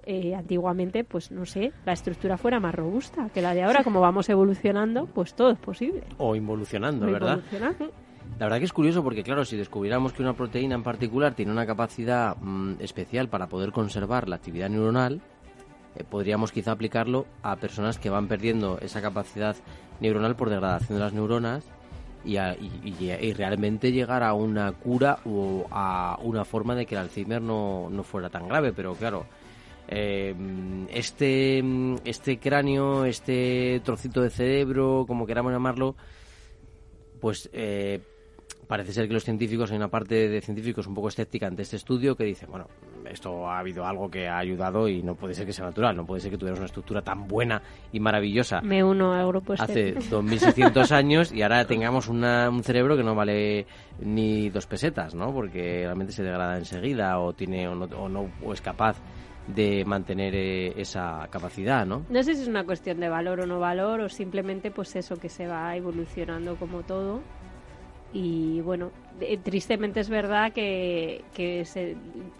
eh, antiguamente, pues no sé, la estructura fuera más robusta que la de ahora. Como vamos evolucionando, pues todo es posible. O involucionando, ¿verdad? La verdad que es curioso porque, claro, si descubriéramos que una proteína en particular tiene una capacidad mm, especial para poder conservar la actividad neuronal, eh, podríamos quizá aplicarlo a personas que van perdiendo esa capacidad neuronal por degradación de las neuronas y, y, realmente llegar a una cura o a una forma de que el Alzheimer no, no fuera tan grave. Pero claro, eh, este, este cráneo, este trocito de cerebro, como queramos llamarlo, pues eh, parece ser que los científicos, hay una parte de científicos un poco escéptica ante este estudio que dice, bueno, esto ha habido algo que ha ayudado y no puede ser que sea natural, no puede ser que tuvieras una estructura tan buena y maravillosa. Me uno al grupo Hace 2600 años y ahora tengamos un cerebro que no vale ni dos pesetas, ¿no? Porque realmente se degrada enseguida o tiene o no, o no o es capaz de mantener eh, esa capacidad, ¿no? No sé si es una cuestión de valor o no valor o simplemente pues eso que se va evolucionando como todo y bueno, tristemente es verdad que, que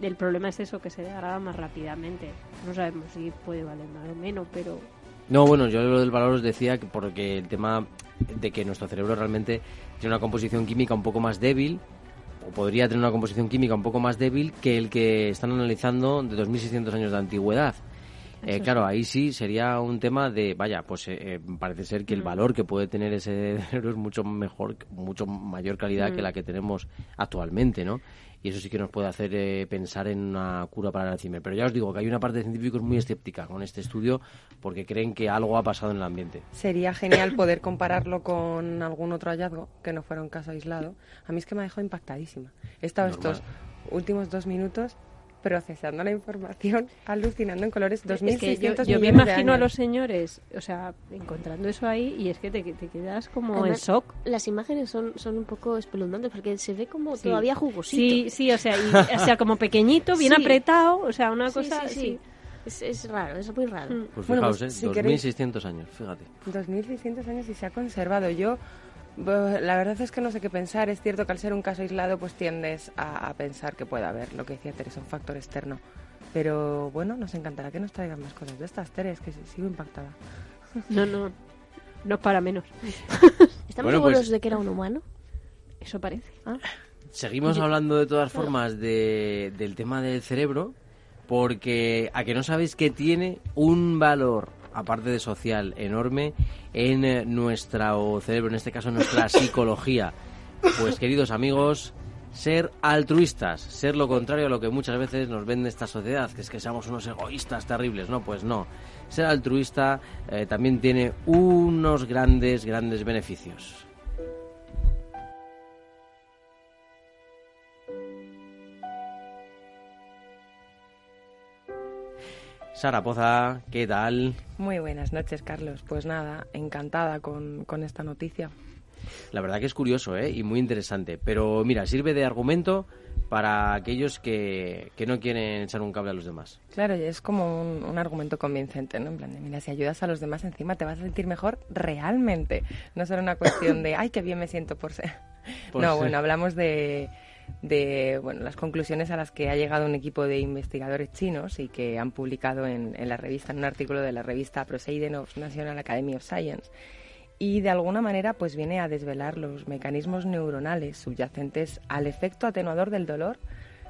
el problema es eso, que se degrada más rápidamente. No sabemos si puede valer más o menos, pero... No, bueno, yo lo del valor os decía que porque el tema de que nuestro cerebro realmente tiene una composición química un poco más débil podría tener una composición química un poco más débil que el que están analizando de 2.600 años de antigüedad. Eh, claro, ahí sí sería un tema de, vaya, pues eh, eh, parece ser que el mm. valor que puede tener ese cerebro es mucho mejor, mucho mayor calidad que mm. la que tenemos actualmente, ¿no? Y eso sí que nos puede hacer eh, pensar en una cura para el Alzheimer. Pero ya os digo que hay una parte de científicos muy escéptica con este estudio porque creen que algo ha pasado en el ambiente. Sería genial poder compararlo con algún otro hallazgo que no fuera un caso aislado. A mí es que me ha dejado impactadísima. He estado estos últimos dos minutos procesando la información, alucinando en colores 2.600 Yo, me imagino a los señores, o sea, encontrando eso ahí y es que te, te quedas como en shock. Las imágenes son, son un poco espeluznantes porque se ve como todavía jugosito. Sí, sí, o sea, o sea como pequeñito, bien apretado, o sea, una cosa... Sí, es, es, raro, es muy raro. Mm. Pues fijaos, pues, ¿eh? 2.600 años, fíjate. 2.600 años y se ha conservado. Yo la verdad es que no sé qué pensar. Es cierto que al ser un caso aislado, pues tiendes a, pensar que puede haber, lo que decía Teresa, un factor externo. Pero bueno, nos encantará que nos traigan más cosas de estas, Teres, que sigo impactada. No, no, no para menos. ¿Estamos seguros pues de que era un humano? Eso parece. Ah. Seguimos hablando de todas formas de, del tema del cerebro, porque a que no sabéis que tiene un valor, aparte de social, enorme en eh, nuestro cerebro, en este caso en nuestra psicología. Pues queridos amigos, ser altruistas, ser lo contrario a lo que muchas veces nos vende esta sociedad, que es que seamos unos egoístas terribles, no, pues no. Ser altruista eh, también tiene unos grandes, grandes beneficios. Sara Poza, ¿qué tal? Muy buenas noches, Carlos. Pues nada, encantada con, esta noticia. La verdad que es curioso ¿eh? y muy interesante. Pero mira, sirve de argumento para aquellos que, no quieren echar un cable a los demás. Claro, y es como un, argumento convincente, ¿no? En plan de, mira, si ayudas a los demás encima te vas a sentir mejor realmente. No solo una cuestión de, ay, qué bien me siento por ser. no, bueno, hablamos de de bueno, las conclusiones a las que ha llegado un equipo de investigadores chinos y que han publicado en, la revista, en un artículo de la revista Proceedings of National Academy of Science. Y de alguna manera pues viene a desvelar los mecanismos neuronales subyacentes al efecto atenuador del dolor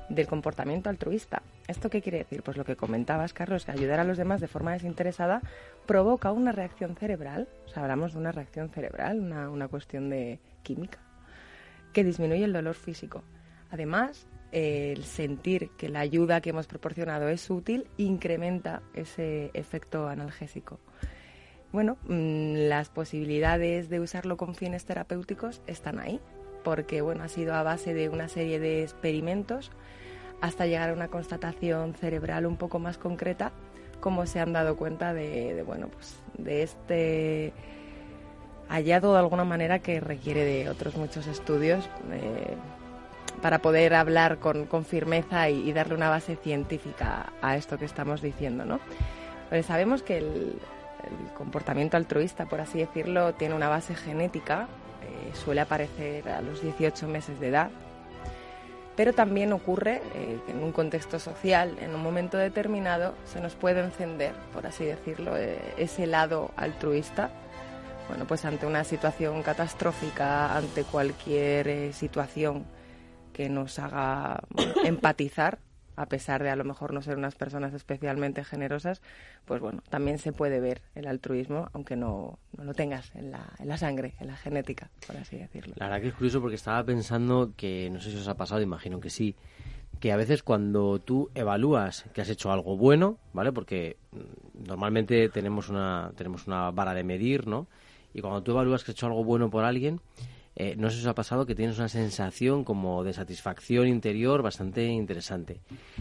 del comportamiento altruista. ¿Esto qué quiere decir? Pues lo que comentabas, Carlos, que ayudar a los demás de forma desinteresada provoca una reacción cerebral, o sea, hablamos de una reacción cerebral, una, una cuestión de química, que disminuye el dolor físico. Además, el sentir que la ayuda que hemos proporcionado es útil incrementa ese efecto analgésico. Bueno, mm, las posibilidades de usarlo con fines terapéuticos están ahí, porque bueno, ha sido a base de una serie de experimentos hasta llegar a una constatación cerebral un poco más concreta, como se han dado cuenta de, bueno, pues de este hallado de alguna manera que requiere de otros muchos estudios. Eh, para poder hablar con, firmeza y, darle una base científica a esto que estamos diciendo, ¿no? Pues sabemos que el, comportamiento altruista, por así decirlo, tiene una base genética, eh, suele aparecer a los 18 meses de edad, pero también ocurre eh, que en un contexto social, en un momento determinado, se nos puede encender, por así decirlo, eh, ese lado altruista. Bueno, pues ante una situación catastrófica, ante cualquier situación que nos haga empatizar, a pesar de a lo mejor no ser unas personas especialmente generosas, pues bueno, también se puede ver el altruismo, aunque no, no lo tengas en la, en la sangre, en la genética, por así decirlo. La verdad que es curioso porque estaba pensando que, no sé si os ha pasado, imagino que sí, que a veces cuando tú evalúas que has hecho algo bueno, ¿vale? Porque mm, normalmente tenemos una, tenemos una vara de medir, ¿no? Y cuando tú evalúas que has hecho algo bueno por alguien, eh, no si os ha pasado que tienes una sensación como de satisfacción interior bastante interesante.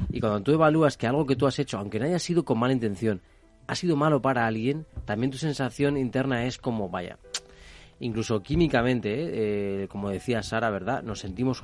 Y cuando tú evalúas que algo que tú has hecho, aunque no haya sido con mala intención, ha sido malo para alguien, también tu sensación interna es como, vaya, incluso químicamente, ¿eh? Eh, como decía Sara, ¿verdad? Nos sentimos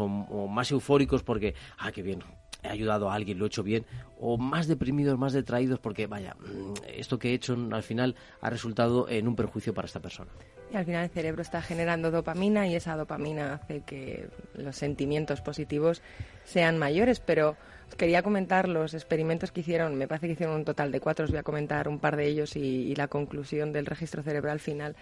más eufóricos porque, ah, qué bien, he ayudado a alguien, lo he hecho bien, o más deprimidos, más detraídos porque, vaya, mm, esto que he hecho al final ha resultado en un perjuicio para esta persona. Al final el cerebro está generando dopamina y esa dopamina hace que los sentimientos positivos sean mayores, pero quería comentar los experimentos que hicieron, me parece que hicieron un total de cuatro, os voy a comentar un par de ellos y la conclusión del registro cerebral final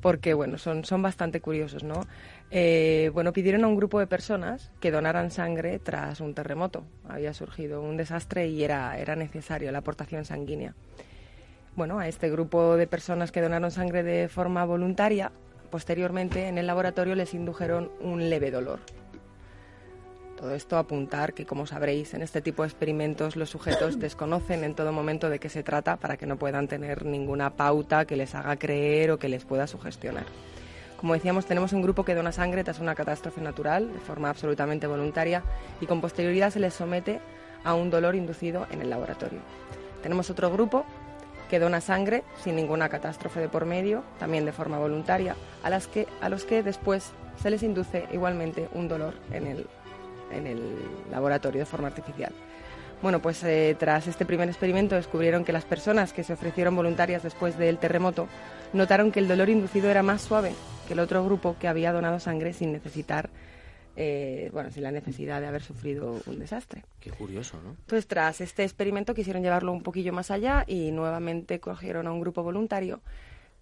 porque bueno, son, son bastante curiosos, ¿no? Eh, bueno, pidieron a un grupo de personas que donaran sangre tras un terremoto. Había surgido un desastre y era, era necesario la aportación sanguínea. Bueno, a este grupo de personas que donaron sangre de forma voluntaria, posteriormente en el laboratorio les indujeron un leve dolor. Todo esto apuntar que, como sabréis, en este tipo de experimentos los sujetos desconocen en todo momento de qué se trata para que no puedan tener ninguna pauta que les haga creer o que les pueda sugestionar. Como decíamos, tenemos un grupo que dona sangre tras una catástrofe natural, de forma absolutamente voluntaria, y con posterioridad se les somete a un dolor inducido en el laboratorio. Tenemos otro grupo que dona sangre sin ninguna catástrofe de por medio, también de forma voluntaria, a, las que, a los que después se les induce igualmente un dolor en el en el laboratorio de forma artificial. Bueno, pues eh, tras este primer experimento descubrieron que las personas que se ofrecieron voluntarias después del terremoto notaron que el dolor inducido era más suave que el otro grupo que había donado sangre sin necesitar, eh, bueno, sin la necesidad de haber sufrido un desastre. Qué curioso, ¿no? Pues tras este experimento quisieron llevarlo un poquillo más allá y nuevamente cogieron a un grupo voluntario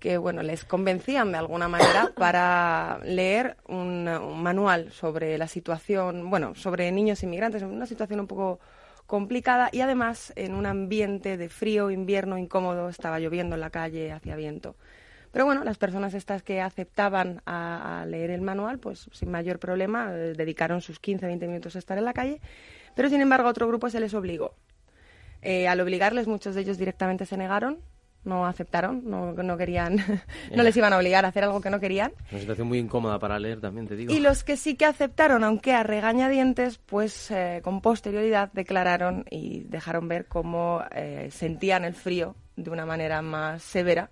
que bueno les convencían de alguna manera para leer un, un manual sobre la situación, bueno, sobre niños inmigrantes, una situación un poco complicada y además en un ambiente de frío, invierno incómodo, estaba lloviendo en la calle, hacía viento. Pero bueno, las personas estas que aceptaban a, a leer el manual, pues sin mayor problema, eh, dedicaron sus 15-20 minutos a estar en la calle. Pero sin embargo, a otro grupo se les obligó. Eh, al obligarles, muchos de ellos directamente se negaron, no aceptaron, no, no querían, no les iban a obligar a hacer algo que no querían. Una situación muy incómoda para leer también, te digo. Y los que sí que aceptaron, aunque a regañadientes, pues eh, con posterioridad declararon y dejaron ver cómo eh, sentían el frío de una manera más severa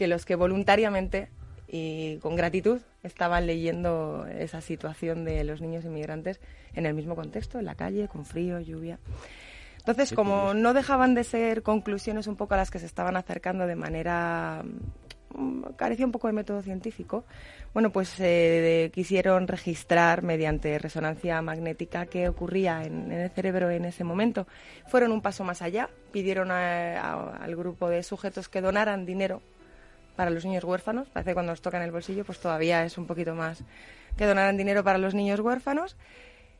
que los que voluntariamente y con gratitud estaban leyendo esa situación de los niños inmigrantes en el mismo contexto, en la calle, con frío, lluvia. Entonces, como curioso. no dejaban de ser conclusiones un poco a las que se estaban acercando de manera mm, carecía un poco de método científico, bueno, pues eh, quisieron registrar mediante resonancia magnética qué ocurría en, en el cerebro en ese momento. Fueron un paso más allá, pidieron a- a- al grupo de sujetos que donaran dinero para los niños huérfanos. Parece que cuando nos tocan el bolsillo, pues todavía es un poquito más que donaran dinero para los niños huérfanos.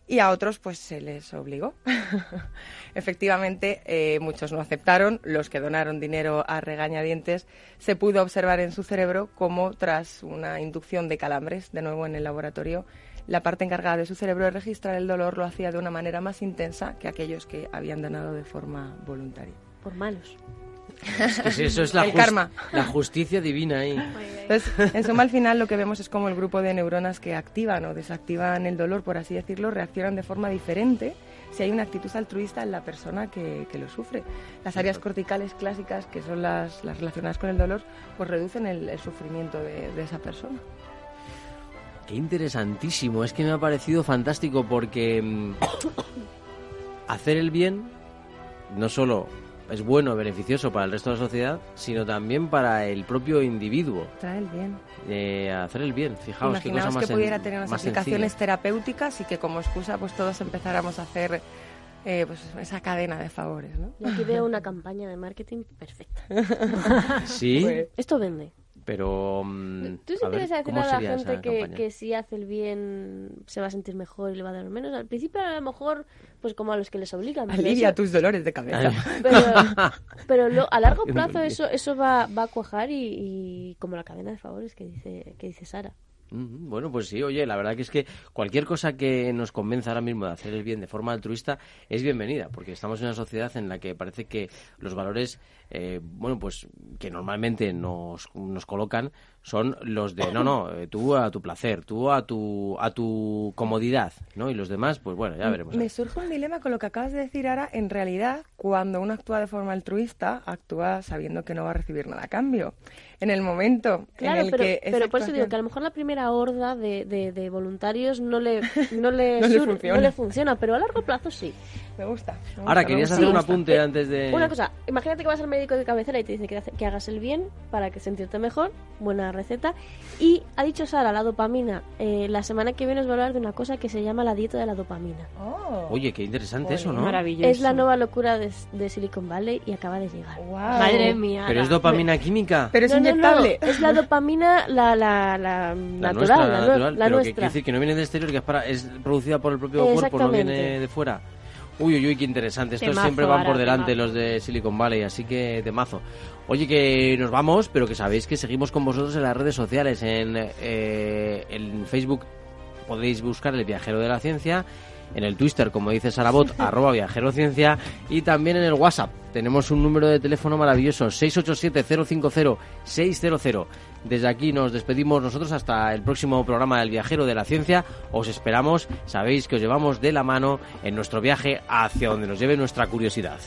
Y a otros, pues se les obligó. Efectivamente, eh, muchos no aceptaron. Los que donaron dinero a regañadientes, se pudo observar en su cerebro cómo, tras una inducción de calambres, de nuevo en el laboratorio, la parte encargada de su cerebro de registrar el dolor lo hacía de una manera más intensa que aquellos que habían donado de forma voluntaria. Por malos. Es que sí, eso es la, El karma. la justicia divina ahí. Entonces, en suma, al final lo que vemos es como el grupo de neuronas que activan o desactivan el dolor, por así decirlo, reaccionan de forma diferente si hay una actitud altruista en la persona que, que lo sufre. Las áreas corticales clásicas, que son las, las relacionadas con el dolor, pues reducen el, el sufrimiento de, de esa persona. Qué interesantísimo, es que me ha parecido fantástico porque mm, hacer el bien no solo es bueno, beneficioso para el resto de la sociedad, sino también para el propio individuo. Trae el bien. Eh, hacer el bien, fijaos qué cosa más que pudiera sen- tener unas aplicaciones sencilla. terapéuticas y que como excusa pues todos empezáramos a hacer eh, pues, esa cadena de favores, ¿no? Yo aquí veo una campaña de marketing perfecta. Sí, Pues, Esto vende. Pero mm, ¿Tú sí quieres decirle ¿cómo a la gente que, que si hace el bien se va a sentir mejor y le va a dar menos? Al principio a lo mejor, pues como a los que les obligan. alivia eso- tus dolores de cabeza. Pero, pero lo- a largo plazo eso eso va, va a cuajar y, y como la cadena de favores que dice que dice Sara. Mm, Bueno, pues sí, oye, la verdad que es que cualquier cosa que nos convenza ahora mismo de hacer el bien de forma altruista es bienvenida, porque estamos en una sociedad en la que parece que los valores, eh, bueno, pues que normalmente nos, nos colocan son los de, no, no, eh, tú a tu placer, tú a tu, a tu comodidad, ¿no? Y los demás, pues bueno, ya veremos. Me surge un dilema con lo que acabas de decir ahora. En realidad, cuando uno actúa de forma altruista, actúa sabiendo que no va a recibir nada a cambio. En el momento Claro, en el pero, que pero por eso digo que a lo mejor la primera horda de, de, de voluntarios no le, no le, No le sur- funciona. no le funciona, pero a largo plazo sí. Me gusta. me Ahora, me querías gusta, hacer un apunte antes de... Una cosa, imagínate que vas al médico de cabecera y te dice que, hace- que hagas el bien para que sentirte mejor, buena receta. Y ha dicho Sara, la dopamina. Eh, la semana que viene os voy a hablar de una cosa que se llama la dieta de la dopamina. Oh, Oye, qué interesante eso, ¿no? Maravilloso. Es la nueva locura de, de Silicon Valley y acaba de llegar. wow. Madre mía. Pero es dopamina química. Pero es No, no, no, inyectable. es la dopamina, la, la, la, La natural, nuestra, la, natural, la pero que nuestra. quiere decir que no viene del exterior, que es, para, es producida por el propio cuerpo, no viene de fuera. Uy, uy, uy, qué interesante. Estos Temazo, siempre van por delante temazo. los de Silicon Valley, así que temazo. Oye, que nos vamos, pero que sabéis que seguimos con vosotros en las redes sociales. En, eh, en Facebook podéis buscar El Viajero de la Ciencia. En el Twitter, como dice Sarabot, arroba viajero ciencia. Y también en el WhatsApp. Tenemos un número de teléfono maravilloso, 687-050-600. Desde aquí nos despedimos nosotros hasta el próximo programa del Viajero de la Ciencia. Os esperamos, sabéis que os llevamos de la mano en nuestro viaje hacia donde nos lleve nuestra curiosidad.